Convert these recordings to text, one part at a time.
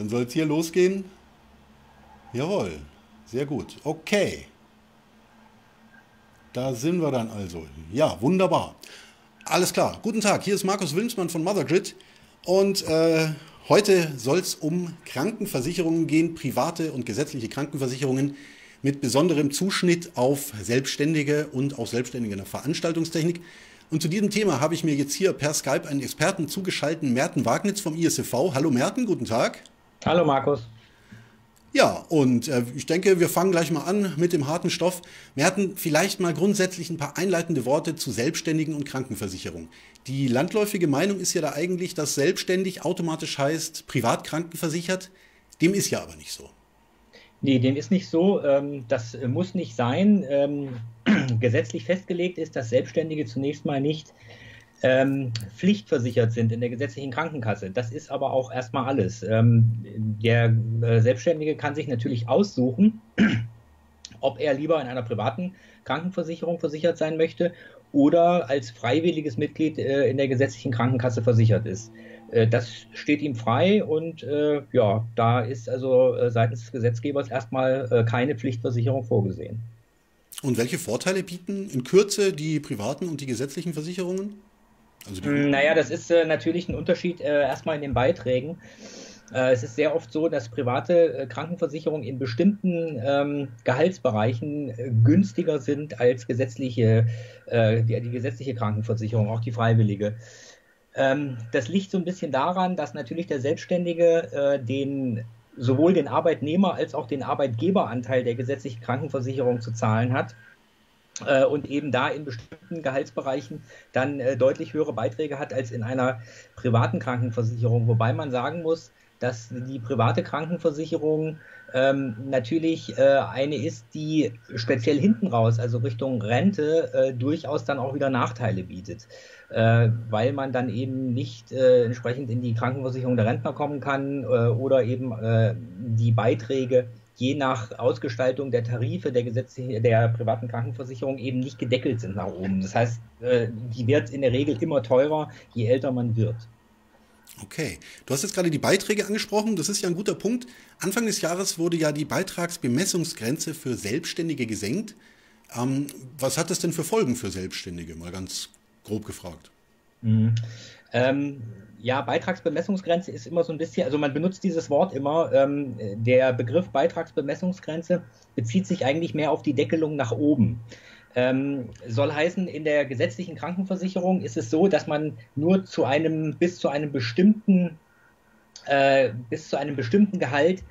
Dann soll es hier losgehen. Jawohl, sehr gut. Okay. Da sind wir dann also. Ja, wunderbar. Alles klar. Guten Tag, hier ist Markus Wilmsmann von Mothergrid. Und äh, heute soll es um Krankenversicherungen gehen, private und gesetzliche Krankenversicherungen mit besonderem Zuschnitt auf Selbstständige und auf Selbstständige in der Veranstaltungstechnik. Und zu diesem Thema habe ich mir jetzt hier per Skype einen Experten zugeschaltet, Merten Wagnitz vom ISV. Hallo Merten, guten Tag. Hallo Markus. Ja, und äh, ich denke, wir fangen gleich mal an mit dem harten Stoff. Wir hatten vielleicht mal grundsätzlich ein paar einleitende Worte zu Selbstständigen und Krankenversicherung. Die landläufige Meinung ist ja da eigentlich, dass selbstständig automatisch heißt privat krankenversichert. Dem ist ja aber nicht so. Nee, dem ist nicht so. Ähm, das muss nicht sein. Ähm, gesetzlich festgelegt ist, dass Selbstständige zunächst mal nicht ähm, pflichtversichert sind in der gesetzlichen Krankenkasse. Das ist aber auch erstmal alles. Ähm, der äh, Selbstständige kann sich natürlich aussuchen, ob er lieber in einer privaten Krankenversicherung versichert sein möchte oder als freiwilliges Mitglied äh, in der gesetzlichen Krankenkasse versichert ist. Äh, das steht ihm frei und äh, ja, da ist also äh, seitens des Gesetzgebers erstmal keine Pflichtversicherung vorgesehen. Und welche Vorteile bieten in Kürze die privaten und die gesetzlichen Versicherungen? Also hm, naja, das ist äh, natürlich ein Unterschied äh, erstmal in den Beiträgen. Äh, es ist sehr oft so, dass private äh, Krankenversicherungen in bestimmten ähm, Gehaltsbereichen äh, günstiger sind als gesetzliche, äh, die, die, gesetzliche Krankenversicherung, auch die freiwillige. Ähm, das liegt so ein bisschen daran, dass natürlich der Selbstständige den sowohl den Arbeitnehmer als auch den Arbeitgeberanteil der gesetzlichen Krankenversicherung zu zahlen hat und eben da in bestimmten Gehaltsbereichen dann äh, deutlich höhere Beiträge hat als in einer privaten Krankenversicherung. Wobei man sagen muss, dass die private Krankenversicherung ähm, natürlich äh, eine ist, die speziell hinten raus, also Richtung Rente, äh, durchaus dann auch wieder Nachteile bietet, äh, weil man dann eben nicht äh, entsprechend in die Krankenversicherung der Rentner kommen kann oder eben die Beiträge je nach Ausgestaltung der Tarife der Gesetze der privaten Krankenversicherung eben nicht gedeckelt sind nach oben. Das heißt, äh, die wird in der Regel immer teurer, je älter man wird. Okay, du hast jetzt gerade die Beiträge angesprochen. Das ist ja ein guter Punkt. Anfang des Jahres wurde ja die Beitragsbemessungsgrenze für Selbstständige gesenkt. Ähm, was hat das denn für Folgen für Selbstständige? Mal ganz grob gefragt. Mhm. Ähm, ja, Beitragsbemessungsgrenze ist immer so ein bisschen, also man benutzt dieses Wort immer. Ähm, der Begriff Beitragsbemessungsgrenze bezieht sich eigentlich mehr auf die Deckelung nach oben. Ähm, soll heißen, in der gesetzlichen Krankenversicherung ist es so, dass man nur zu einem bis zu einem bestimmten äh, bis zu einem bestimmten Gehalt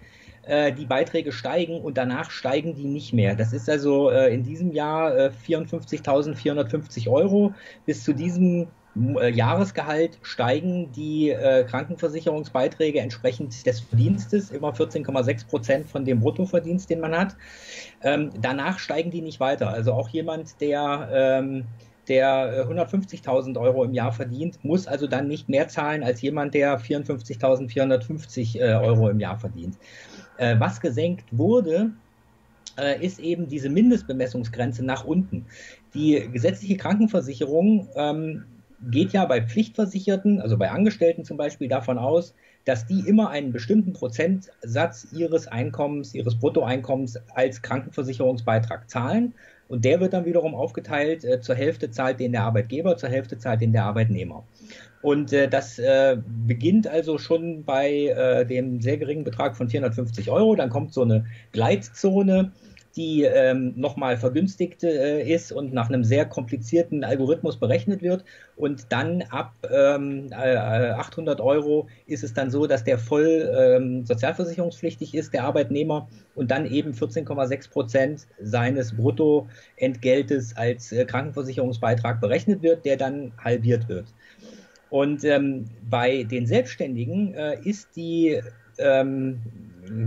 äh, die Beiträge steigen und danach steigen die nicht mehr. Das ist also äh, in diesem Jahr 54.450 äh, Euro. Bis zu diesem äh, Jahresgehalt steigen die äh, Krankenversicherungsbeiträge entsprechend des Verdienstes, immer 14,6 Prozent von dem Bruttoverdienst, den man hat. Ähm, danach steigen die nicht weiter. Also auch jemand, der ähm, der 150.000 äh, Euro im Jahr verdient, muss also dann nicht mehr zahlen als jemand, der 54.450 äh, Euro im Jahr verdient. Äh, was gesenkt wurde, äh, ist eben diese Mindestbemessungsgrenze nach unten. Die gesetzliche Krankenversicherung ähm, geht ja bei Pflichtversicherten, also bei Angestellten zum Beispiel, davon aus, dass die immer einen bestimmten Prozentsatz ihres Einkommens, ihres Bruttoeinkommens als Krankenversicherungsbeitrag zahlen. Und der wird dann wiederum aufgeteilt, äh, zur Hälfte zahlt den der Arbeitgeber, zur Hälfte zahlt den der Arbeitnehmer. Und äh, das äh, beginnt also schon bei äh, dem sehr geringen Betrag von 450 Euro. Dann kommt so eine Gleitzone die ähm, nochmal vergünstigt äh, ist und nach einem sehr komplizierten Algorithmus berechnet wird. Und dann ab ähm, äh, 800 Euro ist es dann so, dass der voll ähm, sozialversicherungspflichtig ist, der Arbeitnehmer, und dann eben 14,6 Prozent seines Bruttoentgeltes als äh, Krankenversicherungsbeitrag berechnet wird, der dann halbiert wird. Und ähm, bei den Selbstständigen äh, ist die ähm,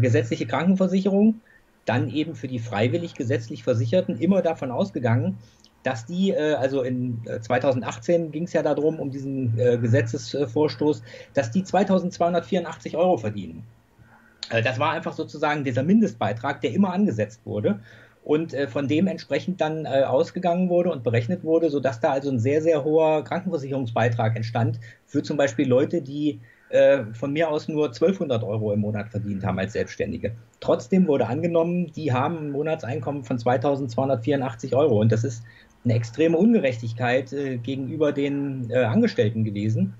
gesetzliche Krankenversicherung dann eben für die freiwillig gesetzlich Versicherten immer davon ausgegangen, dass die, äh, also in 2018 ging es ja darum, um diesen äh, Gesetzesvorstoß, dass die 2284 Euro verdienen. Äh, das war einfach sozusagen dieser Mindestbeitrag, der immer angesetzt wurde und von dem entsprechend dann ausgegangen wurde und berechnet wurde, sodass da also ein sehr, sehr hoher Krankenversicherungsbeitrag entstand für zum Beispiel Leute, die äh, von mir aus nur 1200 Euro im Monat verdient haben als Selbstständige. Trotzdem wurde angenommen, die haben ein Monatseinkommen von 2284 Euro und das ist eine extreme Ungerechtigkeit äh, gegenüber den äh, Angestellten gewesen.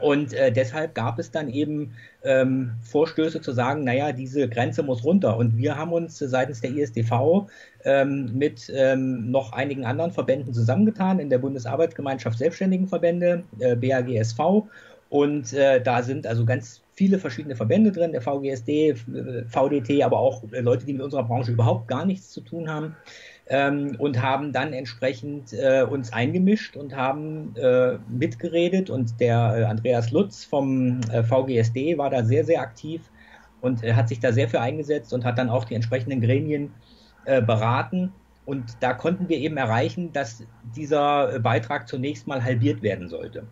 Und äh, deshalb gab es dann eben ähm, Vorstöße zu sagen, naja, diese Grenze muss runter. Und wir haben uns seitens der ISDV ähm, mit ähm, noch einigen anderen Verbänden zusammengetan in der Bundesarbeitsgemeinschaft Selbstständigenverbände, äh, BAGSV. Und äh, da sind also ganz viele verschiedene Verbände drin, der VGSD, VDT, aber auch Leute, die mit unserer Branche überhaupt gar nichts zu tun haben ähm, und haben dann entsprechend äh, uns eingemischt und haben äh, mitgeredet und der äh, Andreas Lutz vom äh, VGSD war da sehr, sehr aktiv und hat sich da sehr für eingesetzt und hat dann auch die entsprechenden Gremien äh, beraten. Und da konnten wir eben erreichen, dass dieser Beitrag zunächst mal halbiert werden sollte.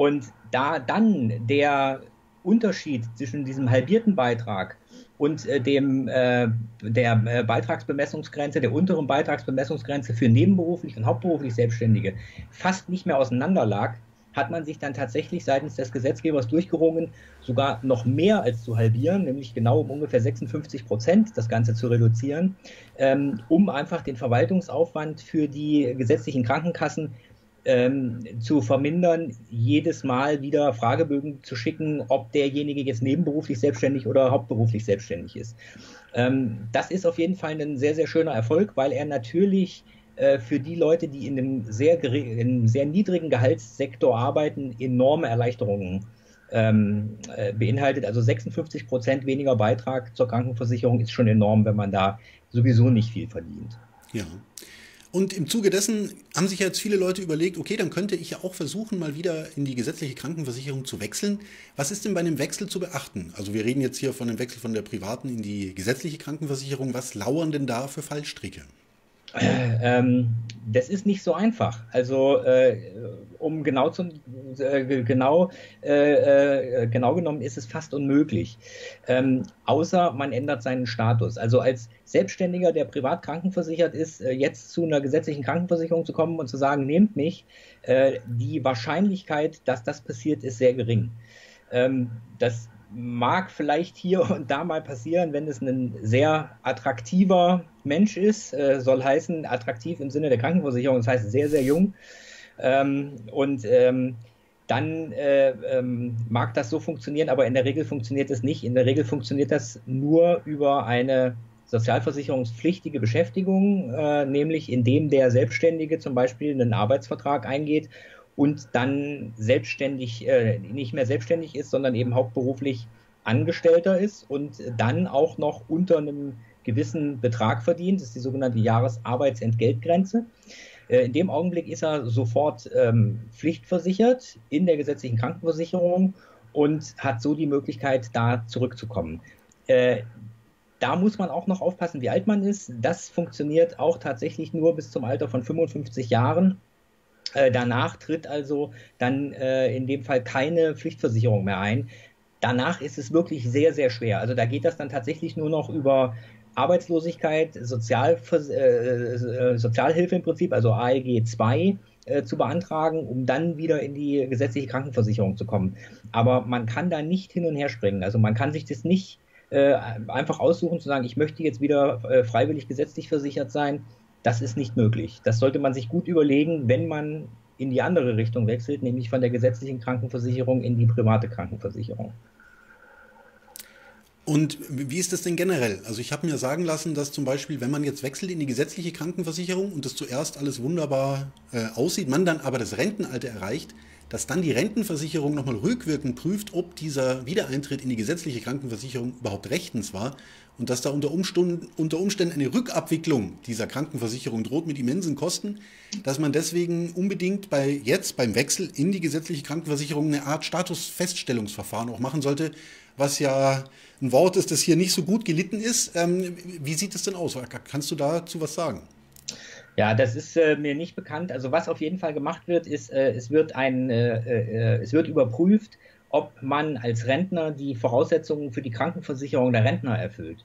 Und da dann der Unterschied zwischen diesem halbierten Beitrag und äh, dem äh, der äh, Beitragsbemessungsgrenze, der unteren Beitragsbemessungsgrenze für nebenberuflich und hauptberuflich Selbstständige fast nicht mehr auseinander lag, hat man sich dann tatsächlich seitens des Gesetzgebers durchgerungen, sogar noch mehr als zu halbieren, nämlich genau um ungefähr 56 Prozent das Ganze zu reduzieren, ähm, um einfach den Verwaltungsaufwand für die gesetzlichen Krankenkassen ähm, zu vermindern, jedes Mal wieder Fragebögen zu schicken, ob derjenige jetzt nebenberuflich selbstständig oder hauptberuflich selbstständig ist. Ähm, das ist auf jeden Fall ein sehr, sehr schöner Erfolg, weil er natürlich äh, für die Leute, die in einem sehr, in sehr niedrigen Gehaltssektor arbeiten, enorme Erleichterungen ähm, äh, beinhaltet. Also 56 Prozent weniger Beitrag zur Krankenversicherung ist schon enorm, wenn man da sowieso nicht viel verdient. Ja. Und im Zuge dessen haben sich jetzt viele Leute überlegt, okay, dann könnte ich ja auch versuchen, mal wieder in die gesetzliche Krankenversicherung zu wechseln. Was ist denn bei einem Wechsel zu beachten? Also wir reden jetzt hier von einem Wechsel von der privaten in die gesetzliche Krankenversicherung. Was lauern denn da für Fallstricke? Äh, ähm, das ist nicht so einfach. Also äh, um genau zu äh, genau äh, äh, genau genommen ist es fast unmöglich. Ähm, außer man ändert seinen Status. Also als Selbstständiger, der privat krankenversichert ist, äh, jetzt zu einer gesetzlichen Krankenversicherung zu kommen und zu sagen, nehmt mich, die Wahrscheinlichkeit, dass das passiert, ist sehr gering. Ähm, das mag vielleicht hier und da mal passieren, wenn es ein sehr attraktiver Mensch ist, äh, soll heißen attraktiv im Sinne der Krankenversicherung, das heißt sehr, sehr jung. Ähm, und ähm, dann äh, ähm, mag das so funktionieren, aber in der Regel funktioniert es nicht. In der Regel funktioniert das nur über eine sozialversicherungspflichtige Beschäftigung, äh, nämlich indem der Selbstständige zum Beispiel einen Arbeitsvertrag eingeht und dann selbstständig, äh, nicht mehr selbstständig ist, sondern eben hauptberuflich Angestellter ist und dann auch noch unter einem gewissen Betrag verdient. Das ist die sogenannte Jahresarbeitsentgeltgrenze. Äh, in dem Augenblick ist er sofort ähm, pflichtversichert in der gesetzlichen Krankenversicherung und hat so die Möglichkeit, da zurückzukommen. Äh, da muss man auch noch aufpassen, wie alt man ist. Das funktioniert auch tatsächlich nur bis zum Alter von 55 Jahren. Äh, danach tritt also dann äh, in dem Fall keine Pflichtversicherung mehr ein. Danach ist es wirklich sehr, sehr schwer. Also da geht das dann tatsächlich nur noch über Arbeitslosigkeit, Sozialvers äh, äh Sozialhilfe im Prinzip, also ALG 2 äh, zu beantragen, um dann wieder in die gesetzliche Krankenversicherung zu kommen. Aber man kann da nicht hin und her springen. Also man kann sich das nicht äh, einfach aussuchen zu sagen, ich möchte jetzt wieder freiwillig gesetzlich versichert sein das ist nicht möglich. Das sollte man sich gut überlegen, wenn man in die andere Richtung wechselt, nämlich von der gesetzlichen Krankenversicherung in die private Krankenversicherung. Und wie ist das denn generell? Also ich habe mir sagen lassen, dass zum Beispiel, wenn man jetzt wechselt in die gesetzliche Krankenversicherung und das zuerst alles wunderbar äh, aussieht, man dann aber das Rentenalter erreicht, dass dann die Rentenversicherung nochmal rückwirkend prüft, ob dieser Wiedereintritt in die gesetzliche Krankenversicherung überhaupt rechtens war und dass da unter Umständen, unter Umständen eine Rückabwicklung dieser Krankenversicherung droht mit immensen Kosten, dass man deswegen unbedingt bei jetzt beim Wechsel in die gesetzliche Krankenversicherung eine Art Statusfeststellungsverfahren auch machen sollte, was ja ein Wort ist, das hier nicht so gut gelitten ist. Ähm, wie sieht es denn aus? Kannst du dazu was sagen? Ja, das ist äh, mir nicht bekannt. Also was auf jeden Fall gemacht wird, ist, äh, es wird ein, äh, äh es wird überprüft, ob man als Rentner die Voraussetzungen für die Krankenversicherung der Rentner erfüllt.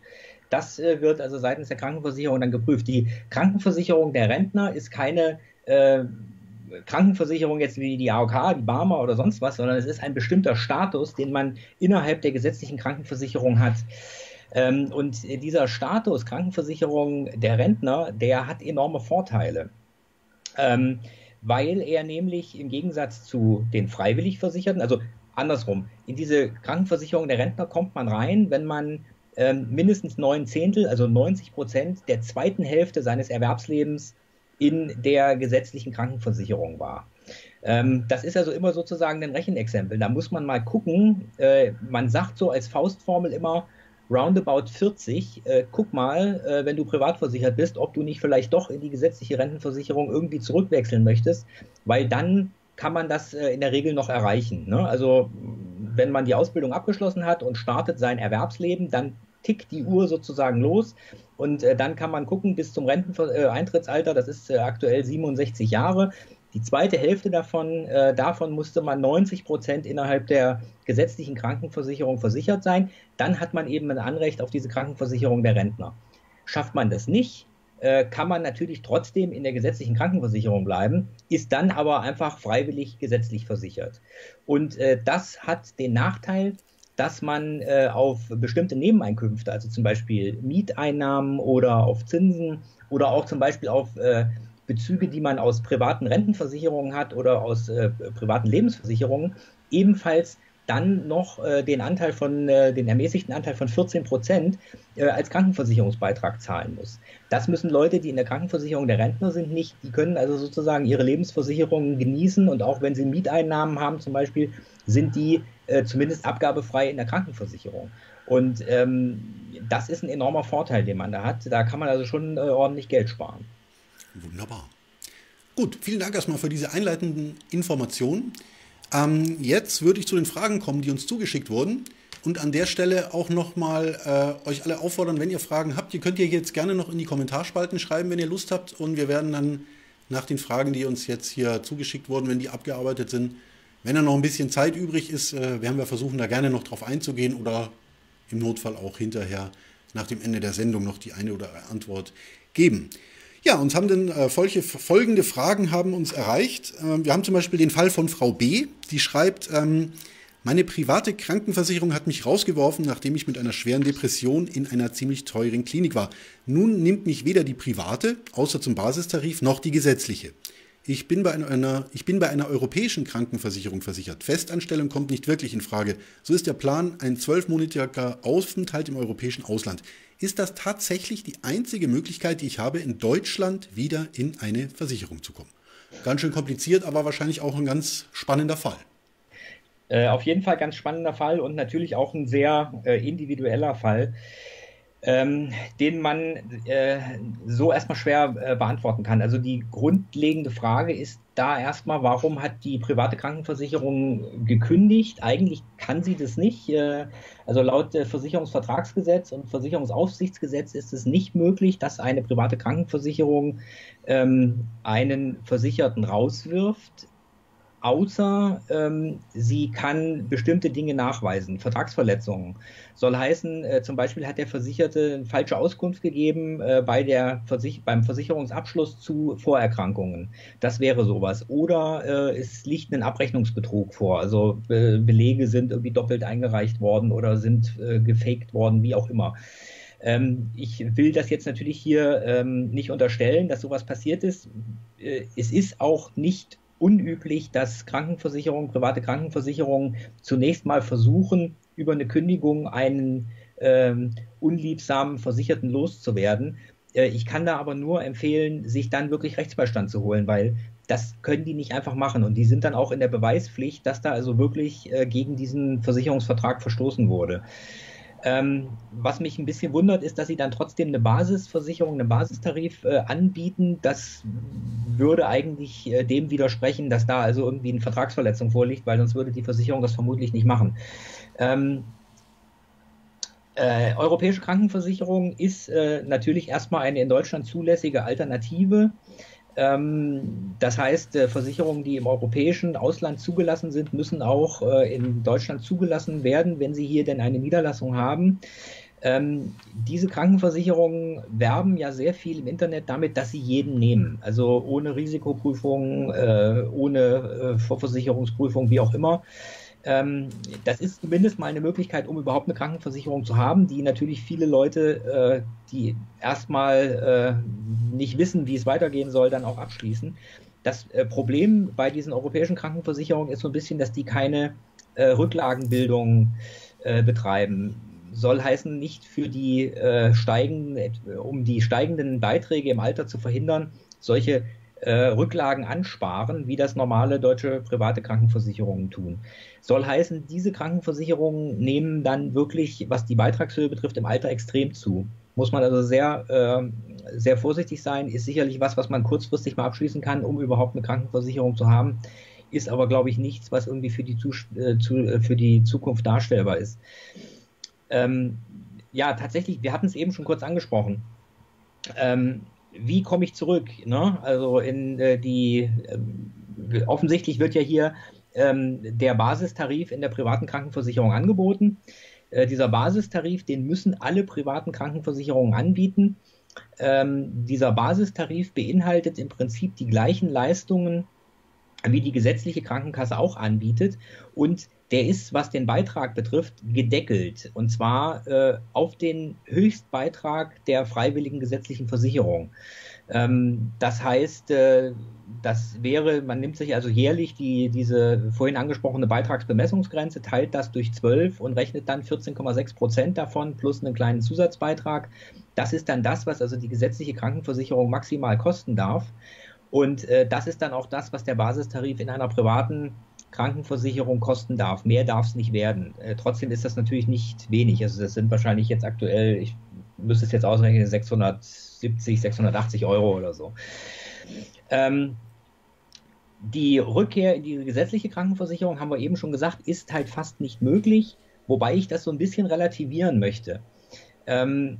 Das äh, wird also seitens der Krankenversicherung dann geprüft. Die Krankenversicherung der Rentner ist keine äh, Krankenversicherung jetzt wie die AOK, die Barmer oder sonst was, sondern es ist ein bestimmter Status, den man innerhalb der gesetzlichen Krankenversicherung hat. Ähm, und dieser Status Krankenversicherung der Rentner, der hat enorme Vorteile. Ähm, weil er nämlich im Gegensatz zu den freiwillig Versicherten, also andersrum, in diese Krankenversicherung der Rentner kommt man rein, wenn man ähm, mindestens neun Zehntel, also 90 Prozent der zweiten Hälfte seines Erwerbslebens in der gesetzlichen Krankenversicherung war. Ähm, das ist also immer sozusagen ein Rechenexempel. Da muss man mal gucken. Äh, man sagt so als Faustformel immer, roundabout 40, äh, guck mal, äh, wenn du privat versichert bist, ob du nicht vielleicht doch in die gesetzliche Rentenversicherung irgendwie zurückwechseln möchtest, weil dann kann man das äh, in der Regel noch erreichen. Ne? Also wenn man die Ausbildung abgeschlossen hat und startet sein Erwerbsleben, dann tickt die Uhr sozusagen los und äh, dann kann man gucken bis zum Renteneintrittsalter, das ist äh, aktuell 67 Jahre. Die zweite Hälfte davon, äh, davon musste man 90 Prozent innerhalb der gesetzlichen Krankenversicherung versichert sein. Dann hat man eben ein Anrecht auf diese Krankenversicherung der Rentner. Schafft man das nicht, äh, kann man natürlich trotzdem in der gesetzlichen Krankenversicherung bleiben, ist dann aber einfach freiwillig gesetzlich versichert. Und äh, das hat den Nachteil, dass man äh, auf bestimmte Nebeneinkünfte, also zum Beispiel Mieteinnahmen oder auf Zinsen oder auch zum Beispiel auf äh, Bezüge, die man aus privaten Rentenversicherungen hat oder aus äh, privaten Lebensversicherungen, ebenfalls dann noch äh, den Anteil von, äh, den ermäßigten Anteil von 14 Prozent äh, als Krankenversicherungsbeitrag zahlen muss. Das müssen Leute, die in der Krankenversicherung der Rentner sind, nicht. Die können also sozusagen ihre Lebensversicherungen genießen und auch wenn sie Mieteinnahmen haben zum Beispiel, sind die äh, zumindest abgabefrei in der Krankenversicherung. Und ähm, das ist ein enormer Vorteil, den man da hat. Da kann man also schon äh, ordentlich Geld sparen. Wunderbar. Gut, vielen Dank erstmal für diese einleitenden Informationen. Ähm, jetzt würde ich zu den Fragen kommen, die uns zugeschickt wurden. Und an der Stelle auch nochmal äh, euch alle auffordern, wenn ihr Fragen habt, ihr könnt ihr jetzt gerne noch in die Kommentarspalten schreiben, wenn ihr Lust habt. Und wir werden dann nach den Fragen, die uns jetzt hier zugeschickt wurden, wenn die abgearbeitet sind, wenn da noch ein bisschen Zeit übrig ist, äh, werden wir versuchen, da gerne noch drauf einzugehen oder im Notfall auch hinterher nach dem Ende der Sendung noch die eine oder andere Antwort geben. Ja, uns haben dann äh, folge, folgende Fragen haben uns erreicht. Ähm, wir haben zum Beispiel den Fall von Frau B, die schreibt, ähm, meine private Krankenversicherung hat mich rausgeworfen, nachdem ich mit einer schweren Depression in einer ziemlich teuren Klinik war. Nun nimmt mich weder die private, außer zum Basistarif, noch die gesetzliche. Ich bin, bei einer, ich bin bei einer europäischen Krankenversicherung versichert. Festanstellung kommt nicht wirklich in Frage. So ist der Plan ein zwölfmonatiger Aufenthalt im europäischen Ausland ist das tatsächlich die einzige Möglichkeit, die ich habe, in Deutschland wieder in eine Versicherung zu kommen. Ganz schön kompliziert, aber wahrscheinlich auch ein ganz spannender Fall. Äh, auf jeden Fall ganz spannender Fall und natürlich auch ein sehr äh, individueller Fall ähm, den man äh, so erstmal schwer äh, beantworten kann. Also die grundlegende Frage ist da erstmal, warum hat die private Krankenversicherung gekündigt? Eigentlich kann sie das nicht. Äh, also laut Versicherungsvertragsgesetz und Versicherungsaufsichtsgesetz ist es nicht möglich, dass eine private Krankenversicherung ähm, einen Versicherten rauswirft außer ähm, sie kann bestimmte Dinge nachweisen. Vertragsverletzungen soll heißen, äh, zum Beispiel hat der Versicherte eine falsche Auskunft gegeben äh, bei der Versich beim Versicherungsabschluss zu Vorerkrankungen. Das wäre sowas. Oder äh, es liegt ein Abrechnungsbetrug vor. Also Belege sind irgendwie doppelt eingereicht worden oder sind äh, gefaked worden, wie auch immer. Ähm, ich will das jetzt natürlich hier ähm, nicht unterstellen, dass sowas passiert ist. Äh, es ist auch nicht unüblich, dass Krankenversicherungen, private Krankenversicherungen zunächst mal versuchen, über eine Kündigung einen ähm, unliebsamen Versicherten loszuwerden. Äh, ich kann da aber nur empfehlen, sich dann wirklich Rechtsbeistand zu holen, weil das können die nicht einfach machen. Und die sind dann auch in der Beweispflicht, dass da also wirklich äh, gegen diesen Versicherungsvertrag verstoßen wurde. Ähm, was mich ein bisschen wundert, ist, dass sie dann trotzdem eine Basisversicherung, einen Basistarif äh, anbieten. Das würde eigentlich äh, dem widersprechen, dass da also irgendwie eine Vertragsverletzung vorliegt, weil sonst würde die Versicherung das vermutlich nicht machen. Ähm, äh, europäische Krankenversicherung ist äh, natürlich erstmal eine in Deutschland zulässige Alternative das heißt, äh, Versicherungen, die im europäischen Ausland zugelassen sind, müssen auch äh, in Deutschland zugelassen werden, wenn sie hier denn eine Niederlassung haben. Ähm, diese Krankenversicherungen werben ja sehr viel im Internet damit, dass sie jeden nehmen. Also ohne Risikoprüfung, äh, ohne Vorversicherungsprüfung, wie auch immer. Ähm, das ist zumindest mal eine Möglichkeit, um überhaupt eine Krankenversicherung zu haben, die natürlich viele Leute, äh, die erstmal äh, nicht wissen, wie es weitergehen soll, dann auch abschließen. Das äh, Problem bei diesen europäischen Krankenversicherungen ist so ein bisschen, dass die keine äh, Rücklagenbildung äh, betreiben. Soll heißen, nicht für die äh, steigenden, um die steigenden Beiträge im Alter zu verhindern, solche äh, Rücklagen ansparen, wie das normale deutsche private Krankenversicherungen tun. Soll heißen, diese Krankenversicherungen nehmen dann wirklich, was die Beitragshöhe betrifft, im Alter extrem zu. Muss man also sehr, äh, sehr vorsichtig sein, ist sicherlich was, was man kurzfristig mal abschließen kann, um überhaupt eine Krankenversicherung zu haben, ist aber, glaube ich, nichts, was irgendwie für die, äh, zu, äh, für die Zukunft darstellbar ist. Ähm, ja, tatsächlich, wir hatten es eben schon kurz angesprochen. Ähm, wie komme ich zurück? Ne? Also in äh, die äh, offensichtlich wird ja hier ähm, der Basistarif in der privaten Krankenversicherung angeboten. Äh, dieser Basistarif, den müssen alle privaten Krankenversicherungen anbieten. Ähm, dieser Basistarif beinhaltet im Prinzip die gleichen Leistungen, wie die gesetzliche Krankenkasse auch anbietet. Und der ist, was den Beitrag betrifft, gedeckelt. Und zwar äh, auf den Höchstbeitrag der freiwilligen gesetzlichen Versicherung. Ähm, das heißt, äh, das wäre, man nimmt sich also jährlich die, diese vorhin angesprochene Beitragsbemessungsgrenze, teilt das durch 12 und rechnet dann 14,6 Prozent davon plus einen kleinen Zusatzbeitrag. Das ist dann das, was also die gesetzliche Krankenversicherung maximal kosten darf. Und äh, das ist dann auch das, was der Basistarif in einer privaten Krankenversicherung kosten darf. Mehr darf es nicht werden. Äh, trotzdem ist das natürlich nicht wenig. Also das sind wahrscheinlich jetzt aktuell, ich müsste es jetzt ausrechnen, 670, 680 Euro oder so. Ähm, die Rückkehr in die gesetzliche Krankenversicherung, haben wir eben schon gesagt, ist halt fast nicht möglich, wobei ich das so ein bisschen relativieren möchte. Ähm,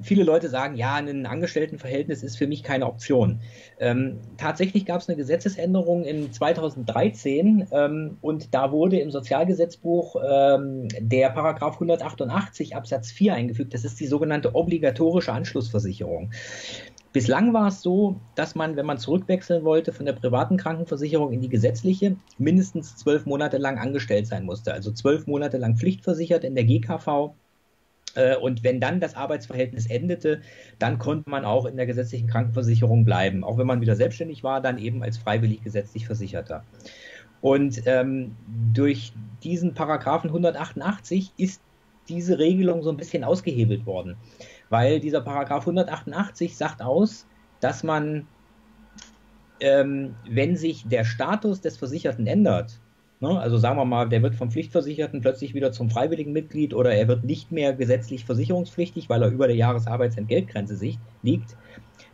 viele Leute sagen, ja, ein Angestelltenverhältnis ist für mich keine Option. Ähm, tatsächlich gab es eine Gesetzesänderung in 2013 ähm, und da wurde im Sozialgesetzbuch ähm, der Paragraph 188 Absatz 4 eingefügt. Das ist die sogenannte obligatorische Anschlussversicherung. Bislang war es so, dass man, wenn man zurückwechseln wollte von der privaten Krankenversicherung in die gesetzliche, mindestens zwölf Monate lang angestellt sein musste. Also zwölf Monate lang pflichtversichert in der GKV und wenn dann das Arbeitsverhältnis endete, dann konnte man auch in der gesetzlichen Krankenversicherung bleiben. Auch wenn man wieder selbstständig war, dann eben als freiwillig gesetzlich Versicherter. Und ähm, durch diesen Paragraphen 188 ist diese Regelung so ein bisschen ausgehebelt worden, weil dieser Paragraph 188 sagt aus, dass man, ähm, wenn sich der Status des Versicherten ändert, Ne? Also sagen wir mal, der wird vom Pflichtversicherten plötzlich wieder zum freiwilligen Mitglied oder er wird nicht mehr gesetzlich versicherungspflichtig, weil er über der Jahresarbeitsentgeltgrenze liegt,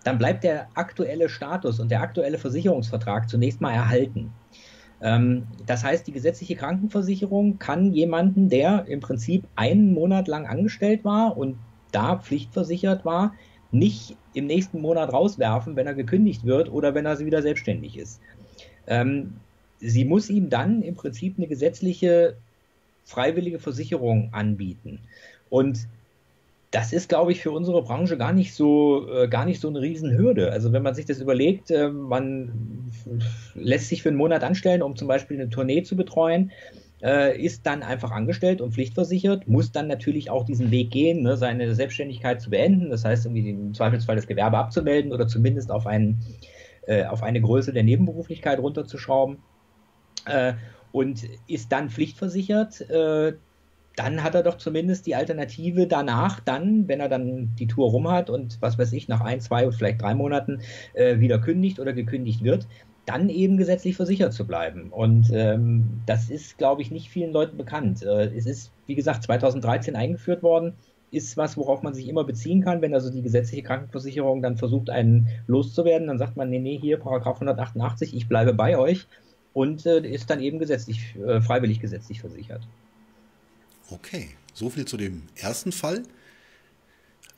dann bleibt der aktuelle Status und der aktuelle Versicherungsvertrag zunächst mal erhalten. Ähm, das heißt, die gesetzliche Krankenversicherung kann jemanden, der im Prinzip einen Monat lang angestellt war und da pflichtversichert war, nicht im nächsten Monat rauswerfen, wenn er gekündigt wird oder wenn er wieder selbstständig ist. Ähm, sie muss ihm dann im Prinzip eine gesetzliche freiwillige Versicherung anbieten. Und das ist, glaube ich, für unsere Branche gar nicht so, äh, gar nicht so eine Riesenhürde. Also wenn man sich das überlegt, äh, man lässt sich für einen Monat anstellen, um zum Beispiel eine Tournee zu betreuen, äh, ist dann einfach angestellt und pflichtversichert, muss dann natürlich auch diesen Weg gehen, ne, seine Selbstständigkeit zu beenden. Das heißt, irgendwie im Zweifelsfall das Gewerbe abzumelden oder zumindest auf, einen, äh, auf eine Größe der Nebenberuflichkeit runterzuschrauben äh, und ist dann pflichtversichert, äh, dann hat er doch zumindest die Alternative danach, dann, wenn er dann die Tour rum hat und was weiß ich, nach ein, zwei oder vielleicht drei Monaten äh, wieder kündigt oder gekündigt wird, dann eben gesetzlich versichert zu bleiben. Und ähm, das ist, glaube ich, nicht vielen Leuten bekannt. Äh, es ist, wie gesagt, 2013 eingeführt worden, ist was, worauf man sich immer beziehen kann. Wenn also die gesetzliche Krankenversicherung dann versucht, einen loszuwerden, dann sagt man, nee, nee, hier, Paragraph 188, ich bleibe bei euch und äh, ist dann eben gesetzlich, äh, freiwillig gesetzlich versichert. Okay, so viel zu dem ersten Fall.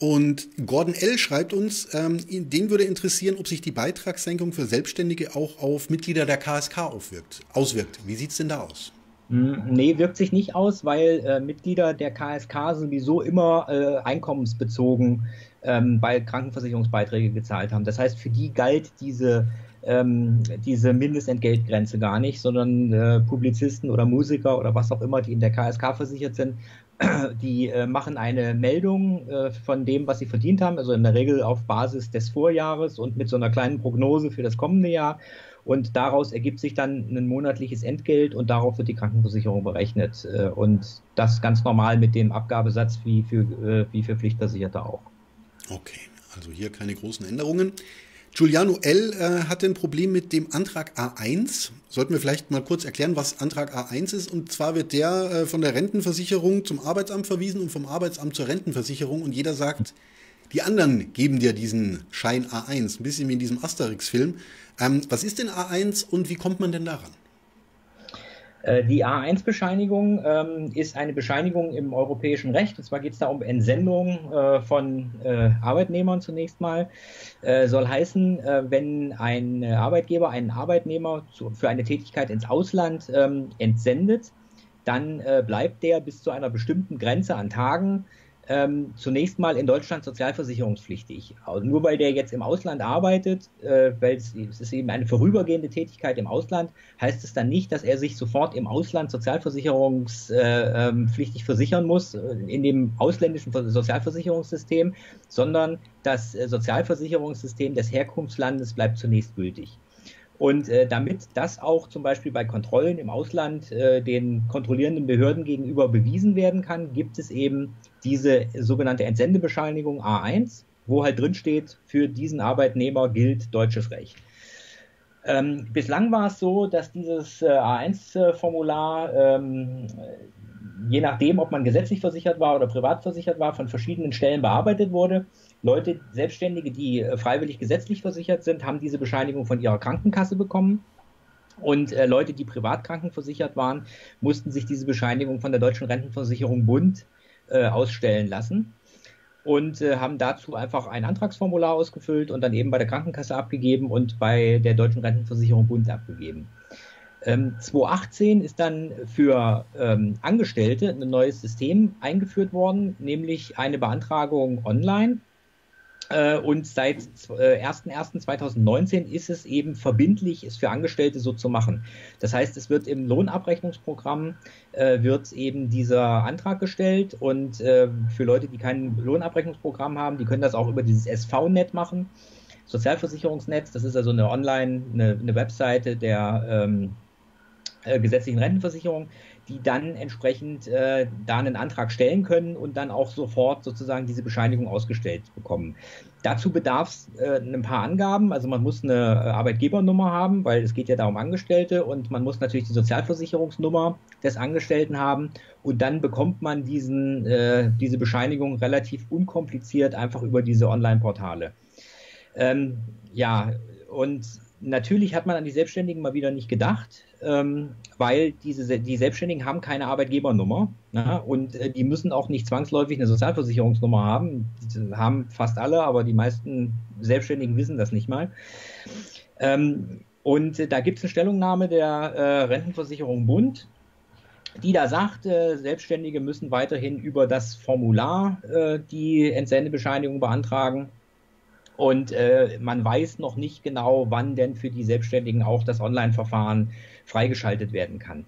Und Gordon L. schreibt uns, ähm, den würde interessieren, ob sich die Beitragssenkung für Selbstständige auch auf Mitglieder der KSK aufwirkt, auswirkt. Wie sieht es denn da aus? Hm, nee, wirkt sich nicht aus, weil äh, Mitglieder der KSK sowieso immer äh, einkommensbezogen ähm, bei Krankenversicherungsbeiträge gezahlt haben. Das heißt, für die galt diese, ähm, diese Mindestentgeltgrenze gar nicht, sondern äh, Publizisten oder Musiker oder was auch immer, die in der KSK versichert sind, die äh, machen eine Meldung äh, von dem, was sie verdient haben, also in der Regel auf Basis des Vorjahres und mit so einer kleinen Prognose für das kommende Jahr. Und daraus ergibt sich dann ein monatliches Entgelt und darauf wird die Krankenversicherung berechnet. Äh, und das ganz normal mit dem Abgabesatz wie für, äh, wie für Pflichtversicherte auch. Okay, also hier keine großen Änderungen. Giuliano L. Äh, hatte ein Problem mit dem Antrag A1. Sollten wir vielleicht mal kurz erklären, was Antrag A1 ist. Und zwar wird der äh, von der Rentenversicherung zum Arbeitsamt verwiesen und vom Arbeitsamt zur Rentenversicherung. Und jeder sagt, die anderen geben dir diesen Schein A1. Ein bisschen wie in diesem Asterix-Film. Ähm, was ist denn A1 und wie kommt man denn daran? Äh, die A1-Bescheinigung ähm, ist eine Bescheinigung im europäischen Recht. Und zwar geht es da um Entsendung äh, von äh, Arbeitnehmern zunächst mal. Äh, soll heißen, äh, wenn ein Arbeitgeber einen Arbeitnehmer zu, für eine Tätigkeit ins Ausland ähm, entsendet, dann äh, bleibt der bis zu einer bestimmten Grenze an Tagen ähm, zunächst mal in Deutschland sozialversicherungspflichtig. Also nur weil der jetzt im Ausland arbeitet, äh, weil es, ist eben eine vorübergehende Tätigkeit im Ausland, heißt es dann nicht, dass er sich sofort im Ausland sozialversicherungspflichtig versichern muss, äh, in dem ausländischen Sozialversicherungssystem, sondern das äh, Sozialversicherungssystem des Herkunftslandes bleibt zunächst gültig. Und äh, damit das auch zum Beispiel bei Kontrollen im Ausland äh, den kontrollierenden Behörden gegenüber bewiesen werden kann, gibt es eben diese sogenannte Entsendebescheinigung A1, wo halt drin steht, für diesen Arbeitnehmer gilt deutsches Recht. Ähm, bislang war es so, dass dieses äh, A1-Formular ähm, je nachdem, ob man gesetzlich versichert war oder privat versichert war, von verschiedenen Stellen bearbeitet wurde. Leute, Selbstständige, die äh, freiwillig gesetzlich versichert sind, haben diese Bescheinigung von ihrer Krankenkasse bekommen. Und äh, Leute, die privat krankenversichert waren, mussten sich diese Bescheinigung von der Deutschen Rentenversicherung Bund äh, ausstellen lassen und äh, haben dazu einfach ein Antragsformular ausgefüllt und dann eben bei der Krankenkasse abgegeben und bei der Deutschen Rentenversicherung Bund abgegeben. Ähm, 2018 ist dann für ähm, Angestellte ein neues System eingeführt worden, nämlich eine Beantragung online. Äh, und seit äh, 1.1.2019 ist es eben verbindlich, es für Angestellte so zu machen. Das heißt, es wird im Lohnabrechnungsprogramm äh, wird eben dieser Antrag gestellt und äh, für Leute, die kein Lohnabrechnungsprogramm haben, die können das auch über dieses SV-Net machen. Sozialversicherungsnetz, das ist also eine Online, eine, eine Webseite der ähm, äh, gesetzlichen Rentenversicherung, die dann entsprechend äh, da einen Antrag stellen können und dann auch sofort sozusagen diese Bescheinigung ausgestellt bekommen. Dazu bedarf es äh, ein paar Angaben. Also man muss eine äh, Arbeitgebernummer haben, weil es geht ja da um Angestellte und man muss natürlich die Sozialversicherungsnummer des Angestellten haben und dann bekommt man diesen, äh, diese Bescheinigung relativ unkompliziert einfach über diese Online-Portale. Ähm, ja, und natürlich hat man an die Selbstständigen mal wieder nicht gedacht, ähm, weil diese, die Selbstständigen haben keine Arbeitgebernummer ne? und äh, die müssen auch nicht zwangsläufig eine Sozialversicherungsnummer haben. Die haben fast alle, aber die meisten Selbstständigen wissen das nicht mal. Ähm, und äh, da gibt es eine Stellungnahme der äh, Rentenversicherung Bund, die da sagt, äh, Selbstständige müssen weiterhin über das Formular äh, die Entsendebescheinigung beantragen und äh, man weiß noch nicht genau, wann denn für die Selbstständigen auch das Online-Verfahren freigeschaltet werden kann.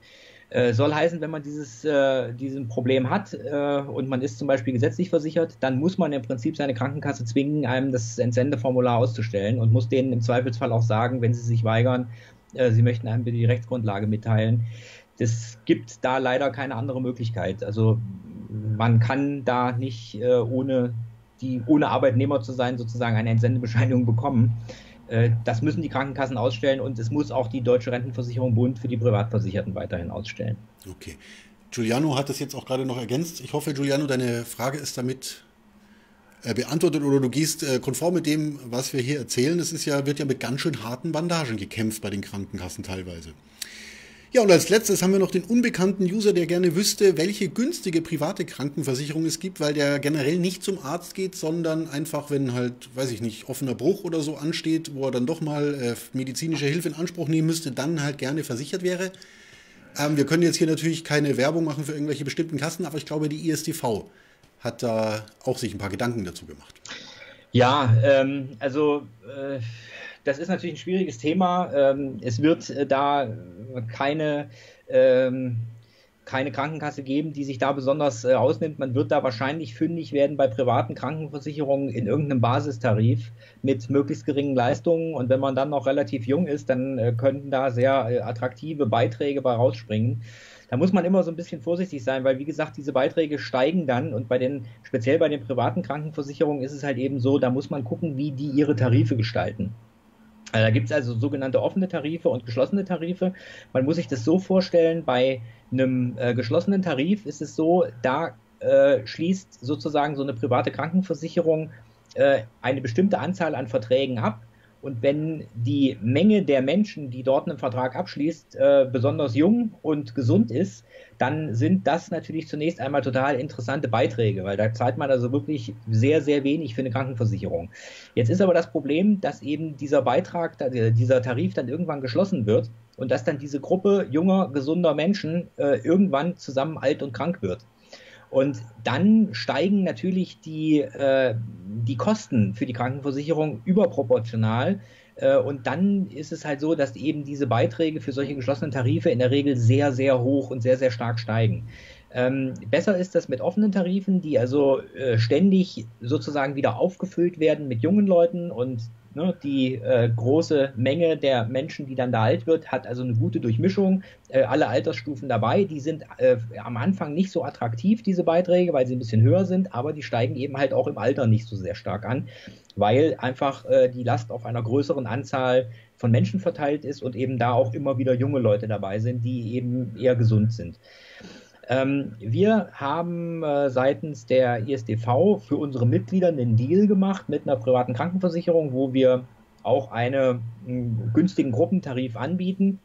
Äh, soll heißen, wenn man dieses äh, diesen Problem hat äh, und man ist zum Beispiel gesetzlich versichert, dann muss man im Prinzip seine Krankenkasse zwingen, einem das Entsendeformular auszustellen und muss denen im Zweifelsfall auch sagen, wenn sie sich weigern, äh, sie möchten einem die Rechtsgrundlage mitteilen. Das gibt da leider keine andere Möglichkeit. Also man kann da nicht äh, ohne die ohne Arbeitnehmer zu sein sozusagen eine Entsendebescheinigung bekommen. Äh, das müssen die Krankenkassen ausstellen und es muss auch die Deutsche Rentenversicherung Bund für die Privatversicherten weiterhin ausstellen. Okay. Giuliano hat das jetzt auch gerade noch ergänzt. Ich hoffe, Giuliano, deine Frage ist damit äh, beantwortet oder du gehst äh, konform mit dem, was wir hier erzählen. Es ist ja, wird ja mit ganz schön harten Bandagen gekämpft bei den Krankenkassen teilweise. Ja, und als letztes haben wir noch den unbekannten User, der gerne wüsste, welche günstige private Krankenversicherung es gibt, weil der generell nicht zum Arzt geht, sondern einfach, wenn halt, weiß ich nicht, offener Bruch oder so ansteht, wo er dann doch mal äh, medizinische Hilfe in Anspruch nehmen müsste, dann halt gerne versichert wäre. Ähm, wir können jetzt hier natürlich keine Werbung machen für irgendwelche bestimmten Kassen, aber ich glaube, die ISTV hat da auch sich ein paar Gedanken dazu gemacht. Ja, ähm, also äh, das ist natürlich ein schwieriges Thema. Ähm, es wird äh, da keine ähm, keine Krankenkasse geben, die sich da besonders äh, ausnimmt. Man wird da wahrscheinlich fündig werden bei privaten Krankenversicherungen in irgendeinem Basistarif mit möglichst geringen Leistungen. Und wenn man dann noch relativ jung ist, dann äh, könnten da sehr äh, attraktive Beiträge bei rausspringen. Da muss man immer so ein bisschen vorsichtig sein, weil wie gesagt, diese Beiträge steigen dann und bei den, speziell bei den privaten Krankenversicherungen ist es halt eben so, da muss man gucken, wie die ihre Tarife gestalten. Äh, da gibt es also sogenannte offene Tarife und geschlossene Tarife. Man muss sich das so vorstellen, bei einem äh, geschlossenen Tarif ist es so, da äh, schließt sozusagen so eine private Krankenversicherung äh, eine bestimmte Anzahl an Verträgen ab und wenn die Menge der Menschen, die dort einen Vertrag abschließt, äh, besonders jung und gesund ist, dann sind das natürlich zunächst einmal total interessante Beiträge, weil da zahlt man also wirklich sehr, sehr wenig für eine Krankenversicherung. Jetzt ist aber das Problem, dass eben dieser Beitrag, dieser Tarif dann irgendwann geschlossen wird und dass dann diese Gruppe junger, gesunder Menschen äh, irgendwann zusammen alt und krank wird. Und dann steigen natürlich die, äh, die Kosten für die Krankenversicherung überproportional. Äh, und dann ist es halt so, dass eben diese Beiträge für solche geschlossenen Tarife in der Regel sehr, sehr hoch und sehr, sehr stark steigen. Ähm, besser ist das mit offenen Tarifen, die also äh, ständig sozusagen wieder aufgefüllt werden mit jungen Leuten und Ne, die äh, große Menge der Menschen, die dann da alt wird, hat also eine gute Durchmischung. Äh, alle Altersstufen dabei. Die sind äh, am Anfang nicht so attraktiv, diese Beiträge, weil sie ein bisschen höher sind, aber die steigen eben halt auch im Alter nicht so sehr stark an, weil einfach äh, die Last auf einer größeren Anzahl von Menschen verteilt ist und eben da auch immer wieder junge Leute dabei sind, die eben eher gesund sind. Ähm, wir haben äh, seitens der ISDV für unsere Mitglieder einen Deal gemacht mit einer privaten Krankenversicherung, wo wir auch einen günstigen Gruppentarif anbieten.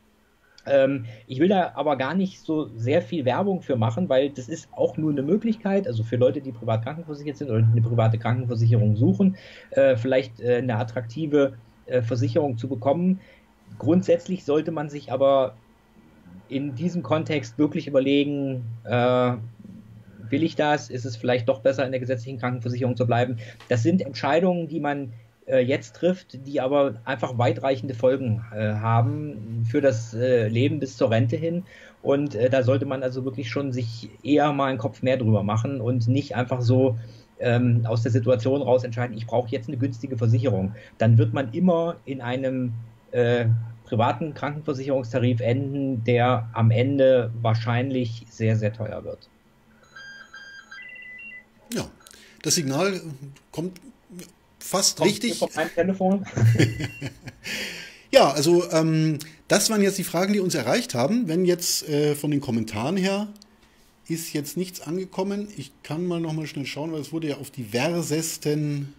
Ähm, ich will da aber gar nicht so sehr viel Werbung für machen, weil das ist auch nur eine Möglichkeit, also für Leute, die privat krankenversichert sind oder eine private Krankenversicherung suchen, äh, vielleicht äh, eine attraktive äh, Versicherung zu bekommen. Grundsätzlich sollte man sich aber in diesem Kontext wirklich überlegen, äh, will ich das? Ist es vielleicht doch besser, in der gesetzlichen Krankenversicherung zu bleiben? Das sind Entscheidungen, die man äh, jetzt trifft, die aber einfach weitreichende Folgen äh, haben für das äh, Leben bis zur Rente hin. Und äh, da sollte man also wirklich schon sich eher mal einen Kopf mehr drüber machen und nicht einfach so ähm, aus der Situation raus entscheiden, ich brauche jetzt eine günstige Versicherung. Dann wird man immer in einem äh, privaten Krankenversicherungstarif enden, der am Ende wahrscheinlich sehr, sehr teuer wird. Ja, das Signal kommt fast kommt richtig. Auf Telefon. ja, also ähm, das waren jetzt die Fragen, die uns erreicht haben. Wenn jetzt äh, von den Kommentaren her ist jetzt nichts angekommen. Ich kann mal noch mal schnell schauen, weil es wurde ja auf diversesten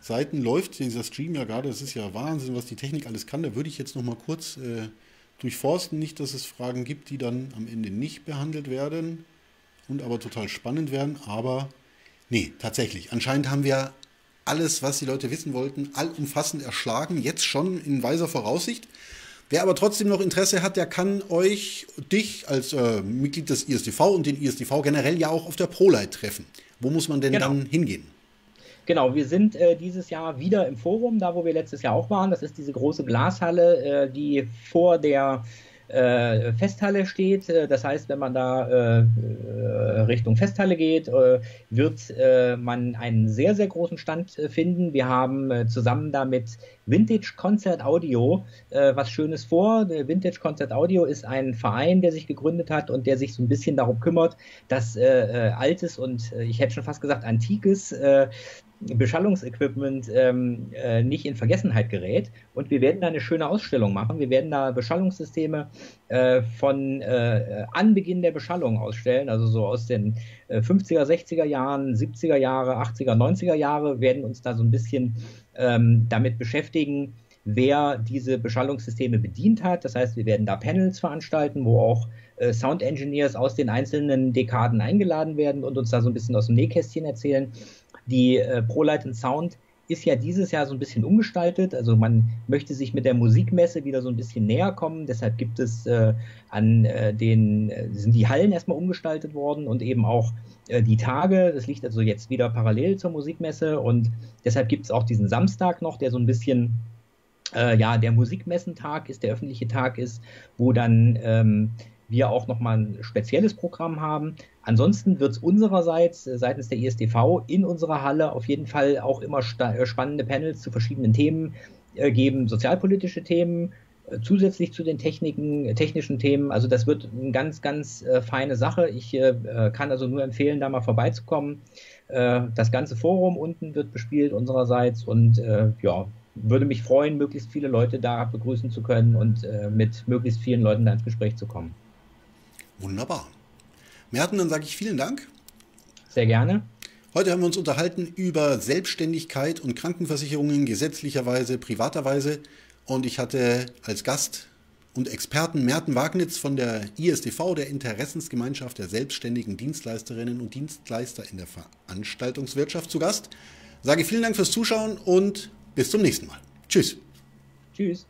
Seiten läuft dieser Stream ja gerade. Das ist ja Wahnsinn, was die Technik alles kann. Da würde ich jetzt noch mal kurz äh, durchforsten. Nicht, dass es Fragen gibt, die dann am Ende nicht behandelt werden und aber total spannend werden. Aber nee, tatsächlich. Anscheinend haben wir alles, was die Leute wissen wollten, allumfassend erschlagen. Jetzt schon in weiser Voraussicht. Wer aber trotzdem noch Interesse hat, der kann euch, dich als äh, Mitglied des ISDV und den ISDV generell ja auch auf der ProLight treffen. Wo muss man denn genau. dann hingehen? Genau, wir sind äh, dieses Jahr wieder im Forum, da wo wir letztes Jahr auch waren. Das ist diese große Glashalle, äh, die vor der äh, Festhalle steht. Äh, das heißt, wenn man da äh, äh, Richtung Festhalle geht, wird man einen sehr, sehr großen Stand finden. Wir haben zusammen da mit Vintage Concert Audio was Schönes vor. Vintage Concert Audio ist ein Verein, der sich gegründet hat und der sich so ein bisschen darum kümmert, dass altes und ich hätte schon fast gesagt antikes Beschallungsequipment ähm, äh, nicht in Vergessenheit gerät. Und wir werden da eine schöne Ausstellung machen. Wir werden da Beschallungssysteme äh, von äh, Anbeginn der Beschallung ausstellen, also so aus den 50er, äh, 60er Jahren, 70er Jahre, 80er, 90er Jahre, werden uns da so ein bisschen ähm, damit beschäftigen, wer diese Beschallungssysteme bedient hat. Das heißt, wir werden da Panels veranstalten, wo auch äh, Sound Engineers aus den einzelnen Dekaden eingeladen werden und uns da so ein bisschen aus dem Nähkästchen erzählen. Die äh, ProLight Sound ist ja dieses Jahr so ein bisschen umgestaltet. Also man möchte sich mit der Musikmesse wieder so ein bisschen näher kommen. Deshalb gibt es äh, an äh, den, äh, sind die Hallen erstmal umgestaltet worden und eben auch äh, die Tage. Das liegt also jetzt wieder parallel zur Musikmesse und deshalb gibt es auch diesen Samstag noch, der so ein bisschen äh, ja, der Musikmessentag ist, der öffentliche Tag ist, wo dann ähm, wir auch nochmal ein spezielles Programm haben. Ansonsten wird es unsererseits äh, seitens der ISDV in unserer Halle auf jeden Fall auch immer äh, spannende Panels zu verschiedenen Themen äh, geben, sozialpolitische Themen, äh, zusätzlich zu den Techniken, äh, technischen Themen. Also das wird eine ganz, ganz äh, feine Sache. Ich kann also nur empfehlen, da mal vorbeizukommen. das ganze Forum unten wird bespielt unsererseits und ja, würde mich freuen, möglichst viele Leute da begrüßen zu können und mit möglichst vielen Leuten da ins Gespräch zu kommen. Wunderbar. Merten, dann sage ich vielen Dank. Sehr gerne. Heute haben wir uns unterhalten über Selbstständigkeit und Krankenversicherungen gesetzlicherweise, privaterweise. Und ich hatte als Gast und Experten Merten Wagnitz von der ISDV, der Interessensgemeinschaft der selbstständigen Dienstleisterinnen und Dienstleister in der Veranstaltungswirtschaft, zu Gast. Sage vielen Dank fürs Zuschauen und bis zum nächsten Mal. Tschüss. Tschüss.